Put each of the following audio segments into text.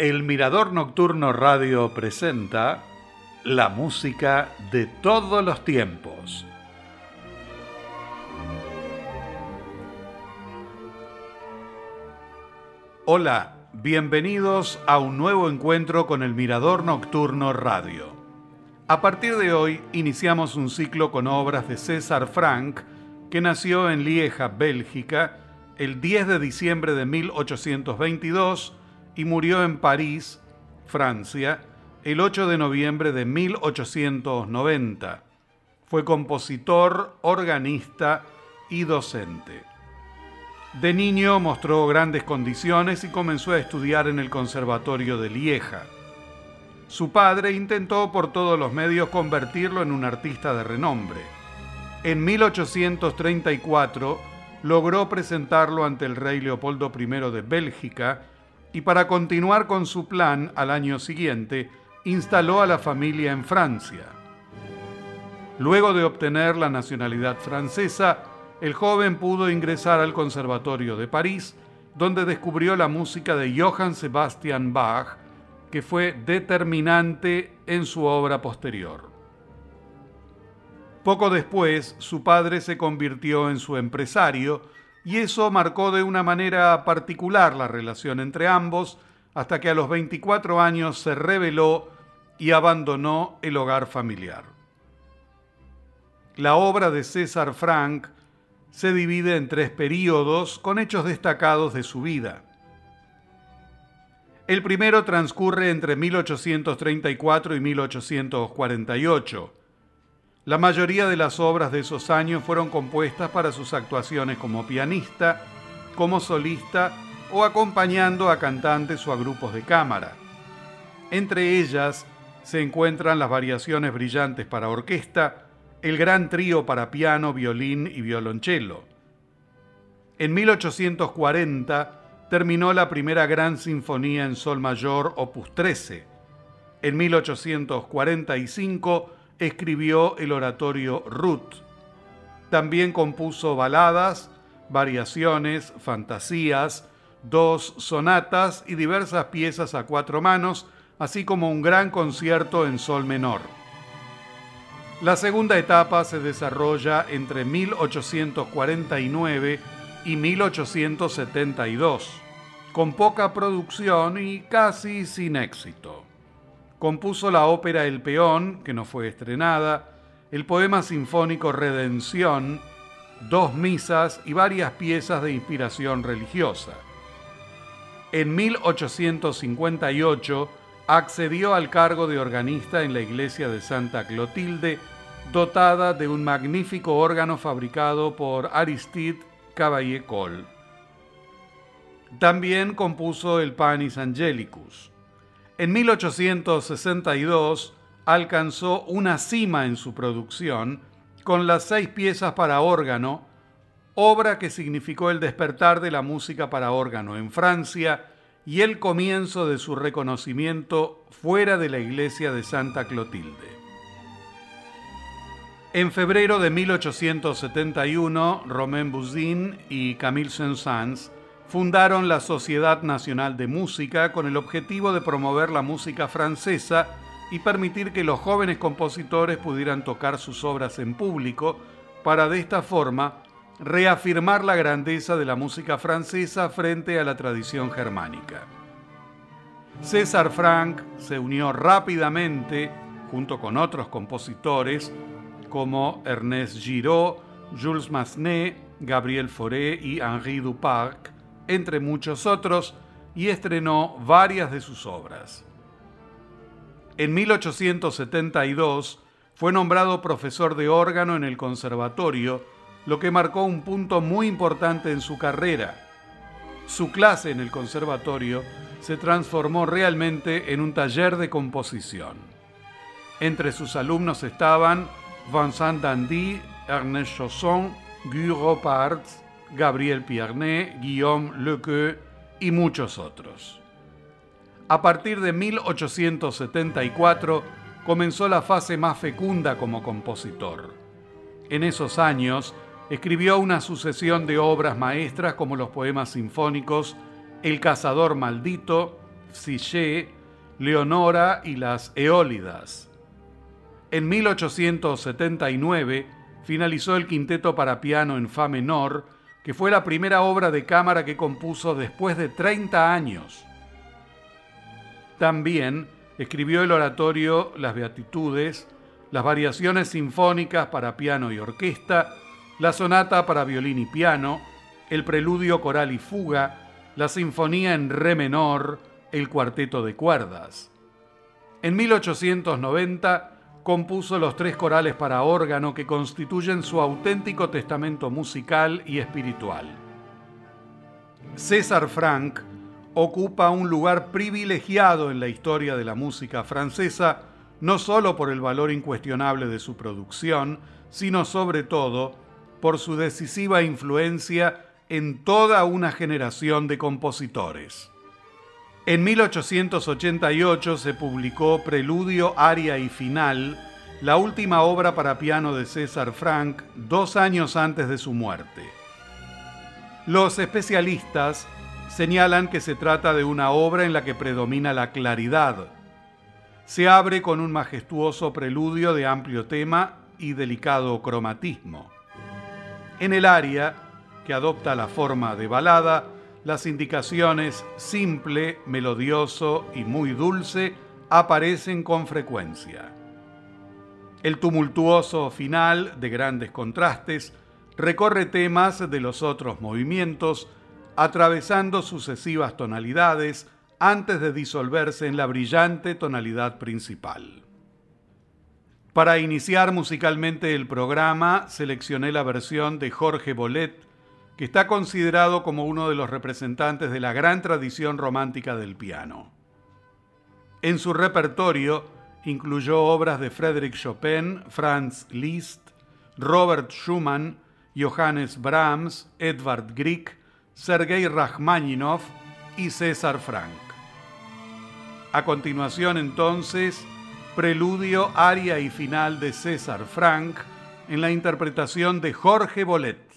El Mirador Nocturno Radio presenta la música de todos los tiempos. Hola, bienvenidos a un nuevo encuentro con el Mirador Nocturno Radio. A partir de hoy iniciamos un ciclo con obras de César Frank, que nació en Lieja, Bélgica, el 10 de diciembre de 1822 y murió en París, Francia, el 8 de noviembre de 1890. Fue compositor, organista y docente. De niño mostró grandes condiciones y comenzó a estudiar en el Conservatorio de Lieja. Su padre intentó por todos los medios convertirlo en un artista de renombre. En 1834 logró presentarlo ante el rey Leopoldo I de Bélgica y para continuar con su plan al año siguiente, instaló a la familia en Francia. Luego de obtener la nacionalidad francesa, el joven pudo ingresar al Conservatorio de París, donde descubrió la música de Johann Sebastian Bach, que fue determinante en su obra posterior. Poco después, su padre se convirtió en su empresario, y eso marcó de una manera particular la relación entre ambos hasta que a los 24 años se rebeló y abandonó el hogar familiar. La obra de César Frank se divide en tres períodos con hechos destacados de su vida. El primero transcurre entre 1834 y 1848 la mayoría de las obras de esos años fueron compuestas para sus actuaciones como pianista, como solista o acompañando a cantantes o a grupos de cámara. Entre ellas se encuentran las variaciones brillantes para orquesta, el gran trío para piano, violín y violonchelo. En 1840 terminó la primera gran sinfonía en sol mayor, opus 13. En 1845 escribió el oratorio Ruth. También compuso baladas, variaciones, fantasías, dos sonatas y diversas piezas a cuatro manos, así como un gran concierto en sol menor. La segunda etapa se desarrolla entre 1849 y 1872, con poca producción y casi sin éxito. Compuso la ópera El Peón, que no fue estrenada, el poema sinfónico Redención, dos misas y varias piezas de inspiración religiosa. En 1858 accedió al cargo de organista en la iglesia de Santa Clotilde, dotada de un magnífico órgano fabricado por Aristide Cavalier Cole. También compuso el Panis Angelicus. En 1862 alcanzó una cima en su producción con las seis piezas para órgano, obra que significó el despertar de la música para órgano en Francia y el comienzo de su reconocimiento fuera de la iglesia de Santa Clotilde. En febrero de 1871, Romain Bouzin y Camille Saint-Saëns fundaron la Sociedad Nacional de Música con el objetivo de promover la música francesa y permitir que los jóvenes compositores pudieran tocar sus obras en público para de esta forma reafirmar la grandeza de la música francesa frente a la tradición germánica. César Franck se unió rápidamente, junto con otros compositores como Ernest Giraud, Jules Massenet, Gabriel Fauré y Henri Duparc, entre muchos otros, y estrenó varias de sus obras. En 1872 fue nombrado profesor de órgano en el conservatorio, lo que marcó un punto muy importante en su carrera. Su clase en el conservatorio se transformó realmente en un taller de composición. Entre sus alumnos estaban Vincent Dandy, Ernest Chausson, Guy Roparts, Gabriel Piernet, Guillaume Lequeux y muchos otros. A partir de 1874 comenzó la fase más fecunda como compositor. En esos años escribió una sucesión de obras maestras como los poemas sinfónicos El cazador maldito, Psyché, Leonora y las Eólidas. En 1879 finalizó el quinteto para piano en Fa menor, que fue la primera obra de cámara que compuso después de 30 años. También escribió el oratorio Las Beatitudes, las variaciones sinfónicas para piano y orquesta, la sonata para violín y piano, el preludio coral y fuga, la sinfonía en re menor, el cuarteto de cuerdas. En 1890 compuso los tres corales para órgano que constituyen su auténtico testamento musical y espiritual. César Franck ocupa un lugar privilegiado en la historia de la música francesa, no solo por el valor incuestionable de su producción, sino sobre todo por su decisiva influencia en toda una generación de compositores. En 1888 se publicó Preludio, Aria y Final, la última obra para piano de César Franck, dos años antes de su muerte. Los especialistas señalan que se trata de una obra en la que predomina la claridad. Se abre con un majestuoso preludio de amplio tema y delicado cromatismo. En el aria, que adopta la forma de balada, las indicaciones simple, melodioso y muy dulce aparecen con frecuencia. El tumultuoso final, de grandes contrastes, recorre temas de los otros movimientos, atravesando sucesivas tonalidades antes de disolverse en la brillante tonalidad principal. Para iniciar musicalmente el programa, seleccioné la versión de Jorge Bolet, que está considerado como uno de los representantes de la gran tradición romántica del piano. En su repertorio incluyó obras de Frédéric Chopin, Franz Liszt, Robert Schumann, Johannes Brahms, Edvard Grieg, Sergei Rachmaninoff y César Frank. A continuación entonces, preludio, aria y final de César Frank en la interpretación de Jorge Bolet.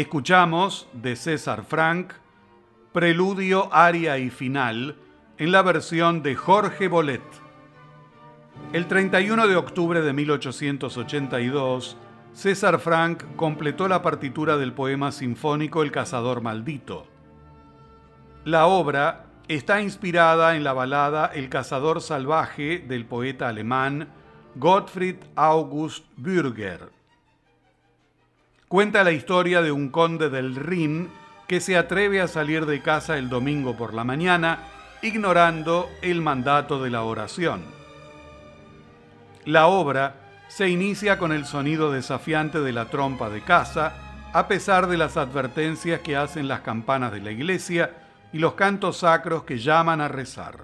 Escuchamos de César Frank, Preludio, Aria y Final, en la versión de Jorge Bolet. El 31 de octubre de 1882, César Frank completó la partitura del poema sinfónico El cazador maldito. La obra está inspirada en la balada El cazador salvaje del poeta alemán Gottfried August Bürger. Cuenta la historia de un conde del Rin que se atreve a salir de casa el domingo por la mañana ignorando el mandato de la oración. La obra se inicia con el sonido desafiante de la trompa de casa, a pesar de las advertencias que hacen las campanas de la iglesia y los cantos sacros que llaman a rezar.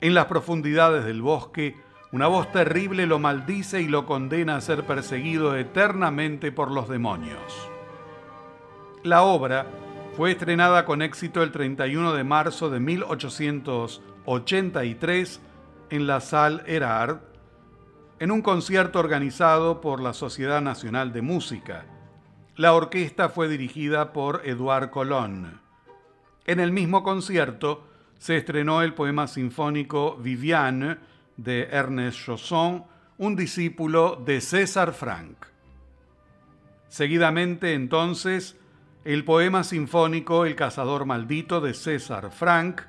En las profundidades del bosque, una voz terrible lo maldice y lo condena a ser perseguido eternamente por los demonios. La obra fue estrenada con éxito el 31 de marzo de 1883 en la Salle Erard, en un concierto organizado por la Sociedad Nacional de Música. La orquesta fue dirigida por Edouard Colón. En el mismo concierto se estrenó el poema sinfónico Viviane de Ernest Chausson, un discípulo de César Frank. Seguidamente entonces el poema sinfónico El cazador maldito de César Frank,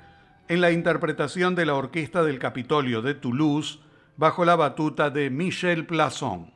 en la interpretación de la Orquesta del Capitolio de Toulouse, bajo la batuta de Michel Plasson.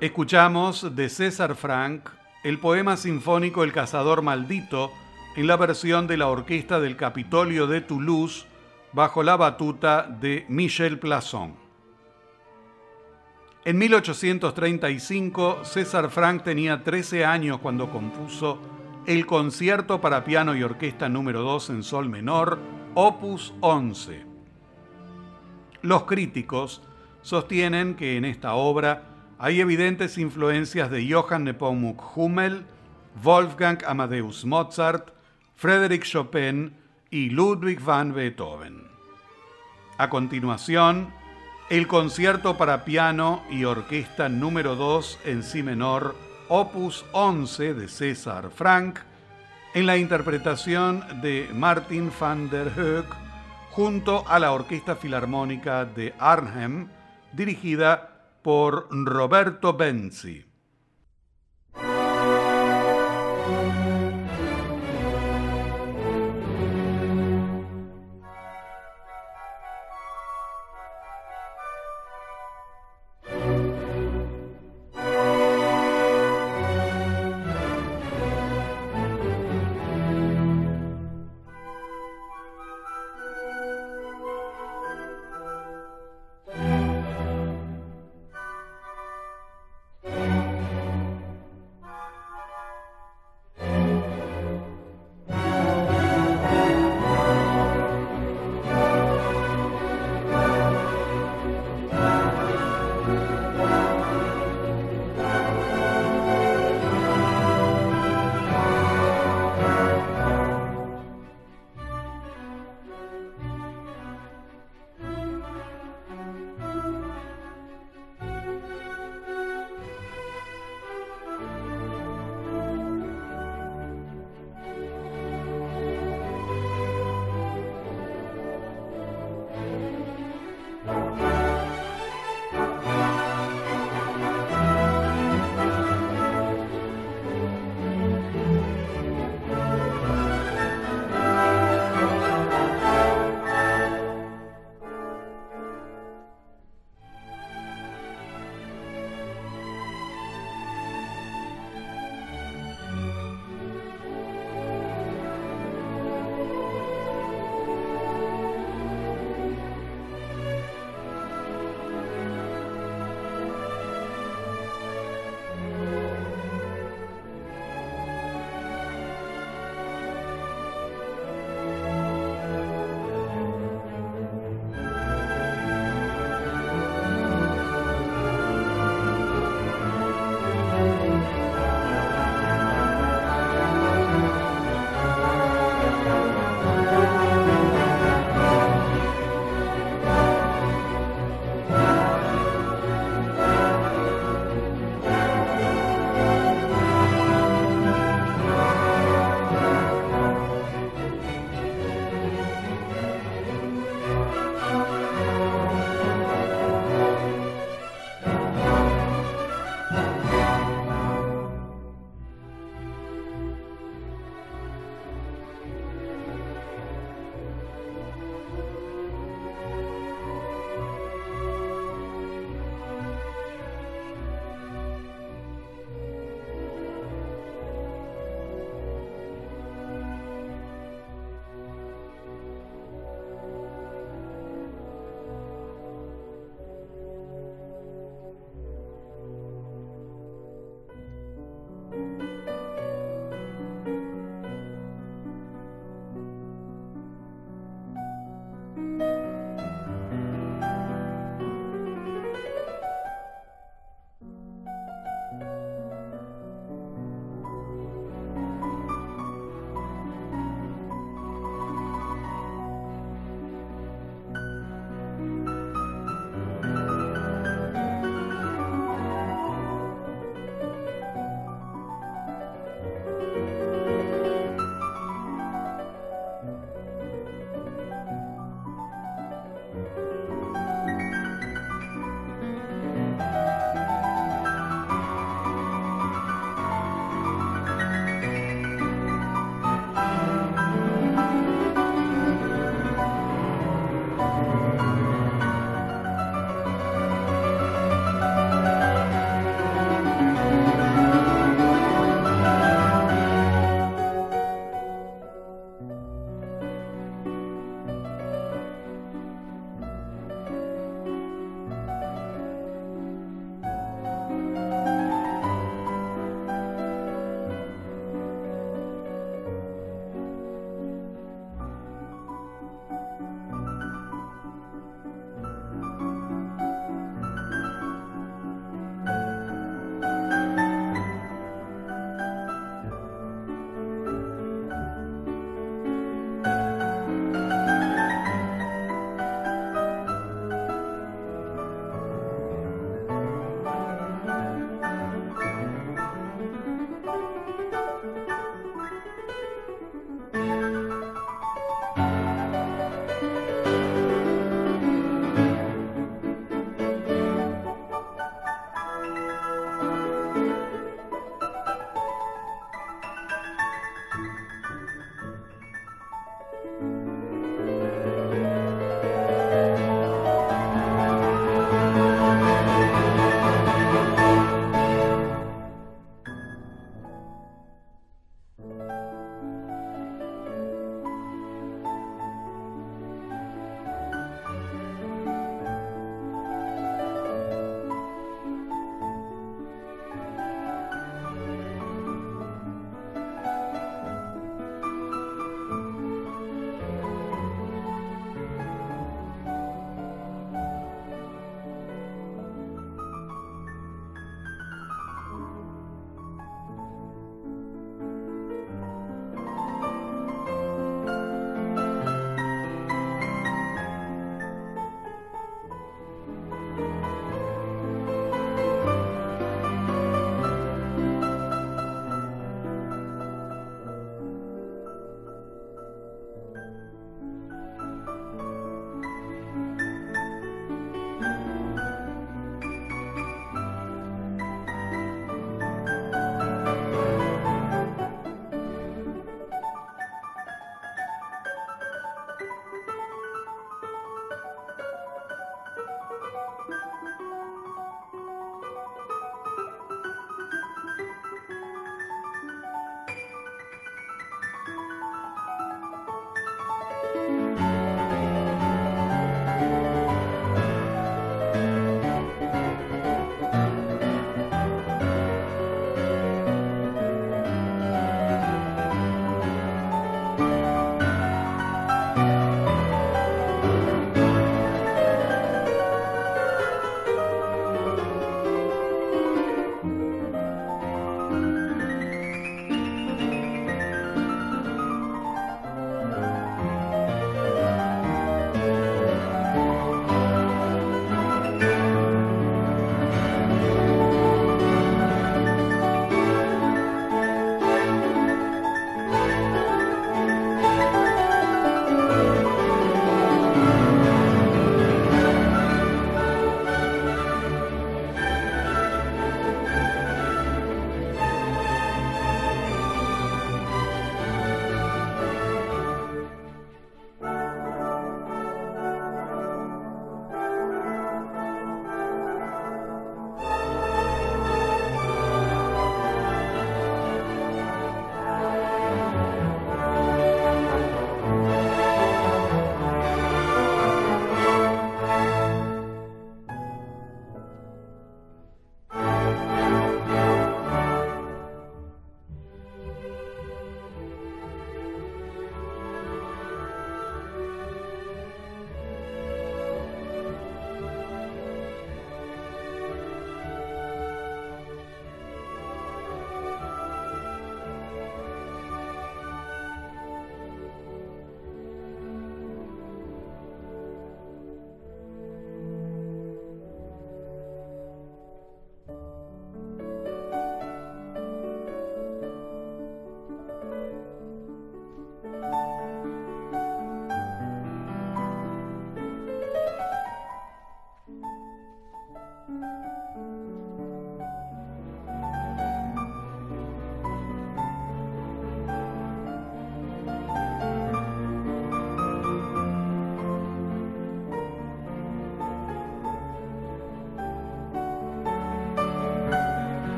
Escuchamos de César Frank el poema sinfónico El cazador maldito en la versión de la orquesta del Capitolio de Toulouse bajo la batuta de Michel Plasson. En 1835, César Frank tenía 13 años cuando compuso el concierto para piano y orquesta número 2 en sol menor, opus 11. Los críticos sostienen que en esta obra hay evidentes influencias de Johann Nepomuk Hummel, Wolfgang Amadeus Mozart, Frédéric Chopin y Ludwig van Beethoven. A continuación, el concierto para piano y orquesta número 2 en si menor, opus 11 de César Frank, en la interpretación de Martin van der Hoek junto a la Orquesta Filarmónica de Arnhem, dirigida por Roberto Benzi.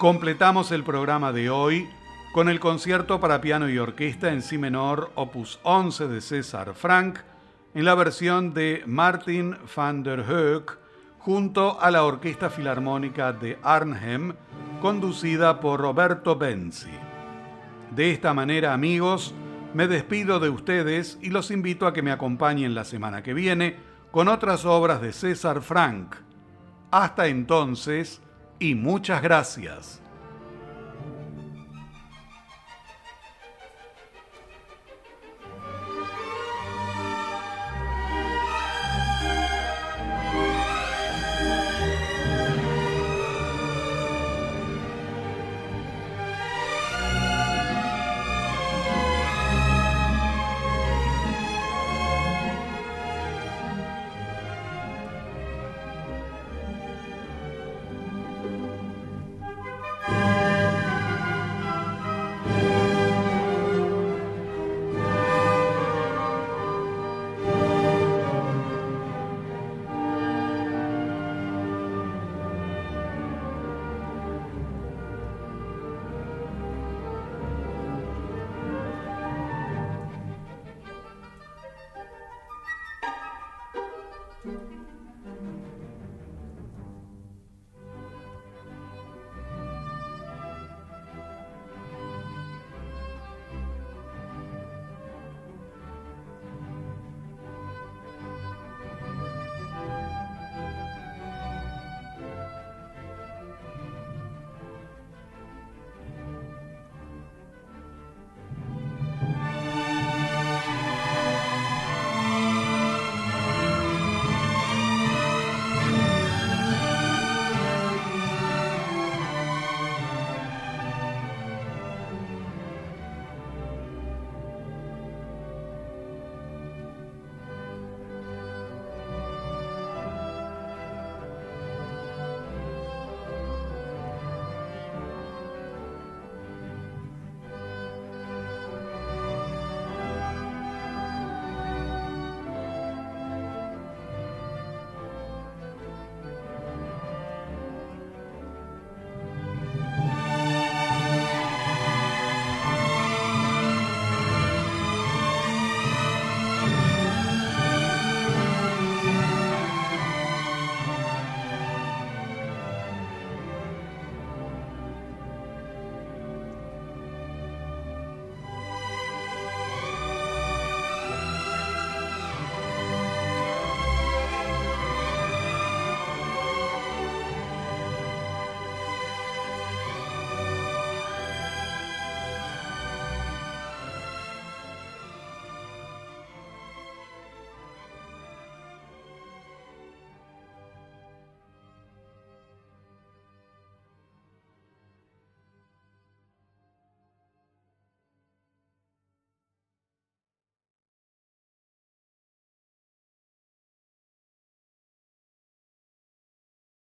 Completamos el programa de hoy con el concierto para piano y orquesta en si menor opus 11 de César Frank en la versión de Martin van der Hoek junto a la Orquesta Filarmónica de Arnhem conducida por Roberto Benzi. De esta manera, amigos, me despido de ustedes y los invito a que me acompañen la semana que viene con otras obras de César Frank. Hasta entonces y muchas gracias.